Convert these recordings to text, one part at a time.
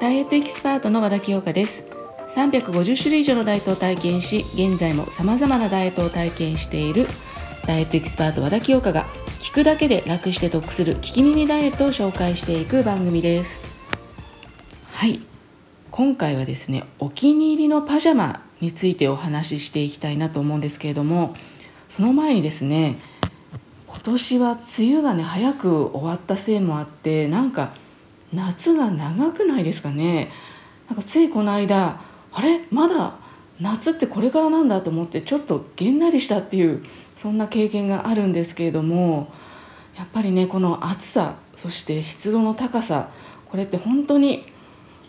ダイエットエキスパートの和田清香です。350種類以上のダイエットを体験し現在も様々なダイエットを体験しているダイエットエキスパート和田清香が聞くだけで楽して得する聞き耳ダイエットを紹介していく番組です。はい。今回はですねお気に入りのパジャマについてお話ししていきたいなと思うんですけれどもその前にですね今年は梅雨がね早く終わったせいもあってなんか夏が長くないですかね。なんかついこの間あれ？まだ夏ってこれからなんだと思ってちょっとげんなりしたっていうそんな経験があるんですけれどもやっぱりねこの暑さそして湿度の高さこれって本当に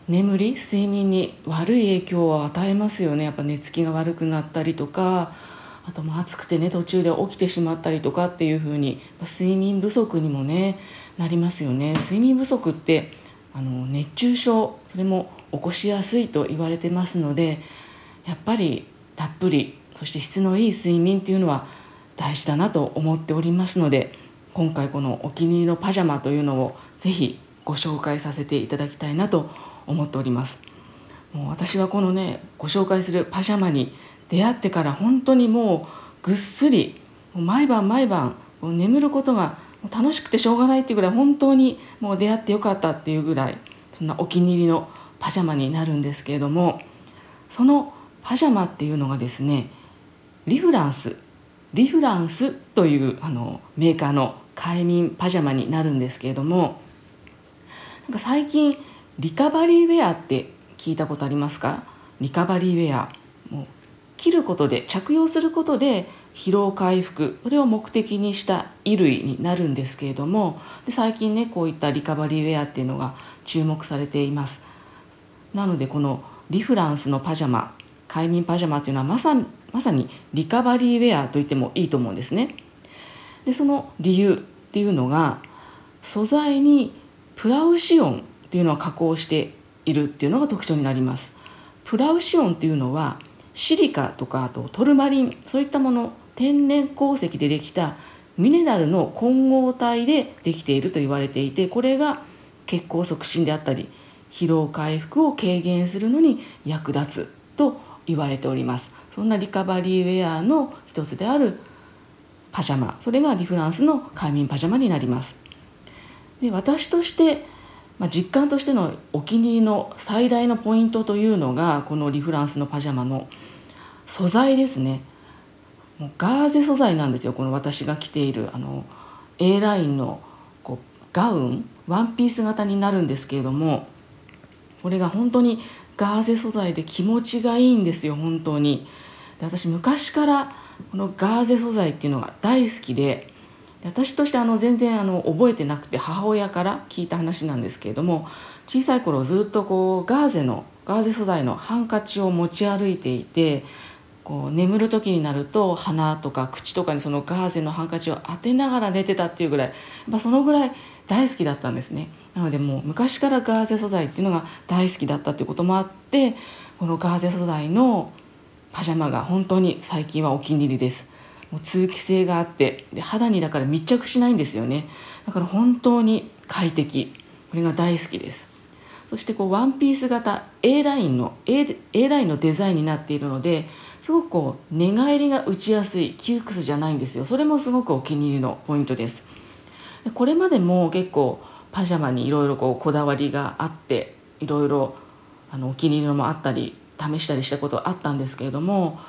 眠り睡眠に悪い影響を与えますよね。やっぱ寝つきが悪くなったりとかあとも暑くてね途中で起きてしまったりとかっていう風に睡眠不足にもねなりますよね。睡眠不足ってあの熱中症それも起こしやすいと言われてますのでやっぱりたっぷりそして質のいい睡眠っていうのは大事だなと思っておりますので今回このお気に入りのパジャマというのをぜひご紹介させていただきたいなと思っております。もう私はこのねご紹介するパジャマに出会ってから本当にもうぐっすり毎晩毎晩眠ることが楽しくてしょうがないっていうぐらい本当にもう出会ってよかったっていうぐらいそんなお気に入りのパジャマになるんですけれどもそのパジャマっていうのがですねリフランスリフランスというあのメーカーの快眠パジャマになるんですけれどもなんか最近リカバリーウェアって聞いたことありますか？リカバリーウェア。もう着ることで着用することで疲労回復これを目的にした衣類になるんですけれどもで最近ねこういったリカバリーウェアっていうのが注目されています。なのでこのリフランスのパジャマ快眠パジャマっていうのはまさまさにリカバリーウェアと言ってもいいと思うんですね。でその理由っていうのが素材にプラウシオンっていうのは加工しているっていうのが特徴になります。プラウシオンっていうのはシリカとかあとトルマリンそういったもの天然鉱石でできたミネラルの混合体でできていると言われていてこれが血行促進であったり疲労回復を軽減するのに役立つと言われております。そんなリカバリーウェアの一つであるパジャマそれがリフランスの快眠パジャマになります。で私として、まあ、実感としてのお気に入りの最大のポイントというのがこのリフランスのパジャマの素材ですね。もうガーゼ素材なんですよこの私が着ているあの A ラインのこうガウンワンピース型になるんですけれどもこれが本当にガーゼ素材で気持ちがいいんですよ本当に。で私昔からこのガーゼ素材っていうのが大好きでで私としてあの全然あの覚えてなくて母親から聞いた話なんですけれども小さい頃ずっとこうガーゼのガーゼ素材のハンカチを持ち歩いていてこう眠る時になると鼻とか口とかにそのガーゼのハンカチを当てながら寝てたっていうぐらい、まあ、そのぐらい大好きだったんですね。なのでもう昔からガーゼ素材っていうのが大好きだったっていうこともあってこのガーゼ素材のパジャマが本当に最近はお気に入りです。もう通気性があってで肌にだから密着しないんですよね。だから本当に快適。これが大好きです。そしてこうワンピース型 A ラインの A, A ラインのデザインになっているのですごくこう寝返りが打ちやすい窮屈じゃないんですよ。それもすごくお気に入りのポイントです。これまでも結構パジャマにいろいろこだわりがあっていろいろあのお気に入りのもあったり試したりしたことあったんですけれども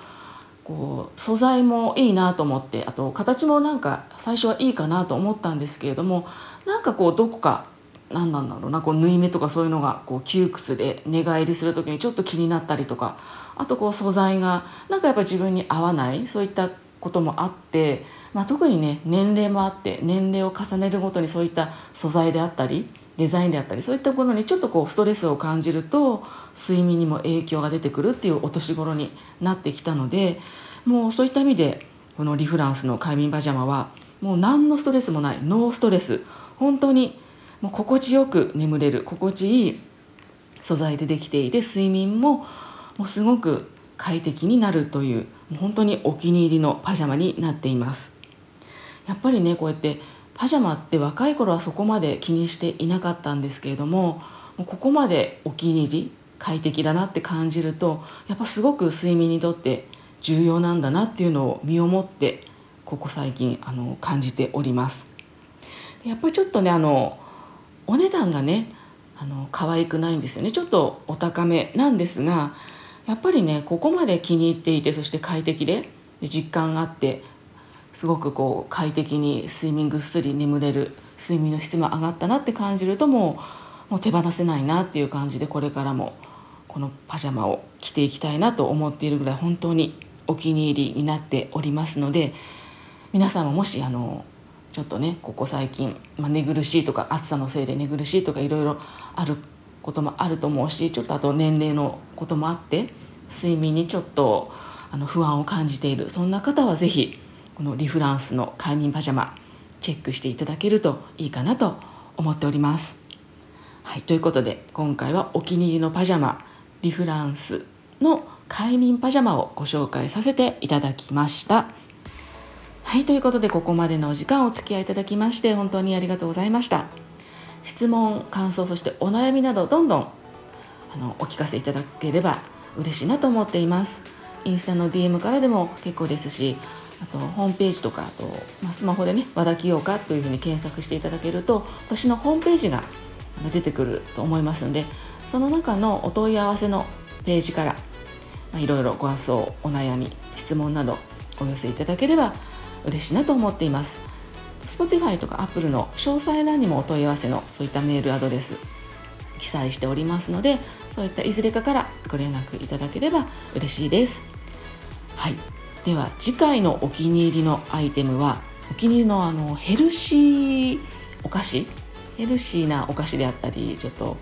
こう素材もいいなと思ってあと形もなんか最初はいいかなと思ったんですけれどもなんかこうどこか何なんだろうなこう縫い目とかそういうのがこう窮屈で寝返りする時にちょっと気になったりとかあとこう素材がなんかやっぱ自分に合わないそういったこともあって、まあ、特にね年齢もあって年齢を重ねるごとにそういった素材であったりデザインであったりそういったものにちょっとこうストレスを感じると睡眠にも影響が出てくるっていうお年頃になってきたのでもうそういった意味でこのリフランスの快眠パジャマはもう何のストレスもないノーストレス。本当にもう心地よく眠れる心地いい素材でできていて睡眠ももうすごく快適になるというもう本当にお気に入りのパジャマになっています。やっぱりねこうやってパジャマって若い頃はそこまで気にしていなかったんですけれどもここまでお気に入り快適だなって感じるとやっぱすごく睡眠にとって重要なんだなっていうのを身をもってここ最近あの感じております。やっぱりちょっとねあのお値段がねあの可愛くないんですよね。ちょっとお高めなんですがやっぱりねここまで気に入っていてそして快適で実感があってすごくこう快適に睡眠ぐっすり眠れる睡眠の質も上がったなって感じるともうもう手放せないなっていう感じでこれからもこのパジャマを着ていきたいなと思っているぐらい本当にお気に入りになっておりますので皆さんももしあのちょっとねここ最近、まあ、寝苦しいとか暑さのせいで寝苦しいとかいろいろあることもあると思うしちょっとあと年齢のこともあって睡眠にちょっとあの不安を感じているそんな方は是非このリフランスの快眠パジャマチェックしていただけるといいかなと思っております。はい、ということで今回はお気に入りのパジャマリフランスの快眠パジャマをご紹介させていただきました。はい、ということでここまでのお時間お付き合いいただきまして本当にありがとうございました。質問、感想、そしてお悩みなどどんどんあのお聞かせいただければ嬉しいなと思っています。インスタの DM からでも結構ですしあとホームページとかあと、まあ、スマホでね和田清香というふうに検索していただけると私のホームページが出てくると思いますのでその中のお問い合わせのページから、まあ、いろいろご発想お悩み質問などお寄せいただければ嬉しいなと思っています。Spotify とか Apple の詳細欄にもお問い合わせのそういったメールアドレス記載しておりますのでそういったいずれかからご連絡いただければ嬉しいです。はい。では次回のお気に入りのアイテムはお気に入りのあのヘルシーお菓子？ヘルシーなお菓子であったりちょっと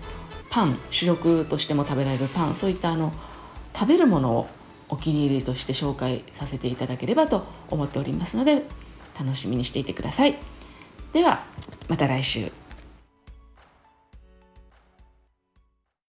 パン主食としても食べられるパンそういったあの食べるものをお気に入りとして紹介させていただければと思っておりますので楽しみにしていてください。ではまた来週。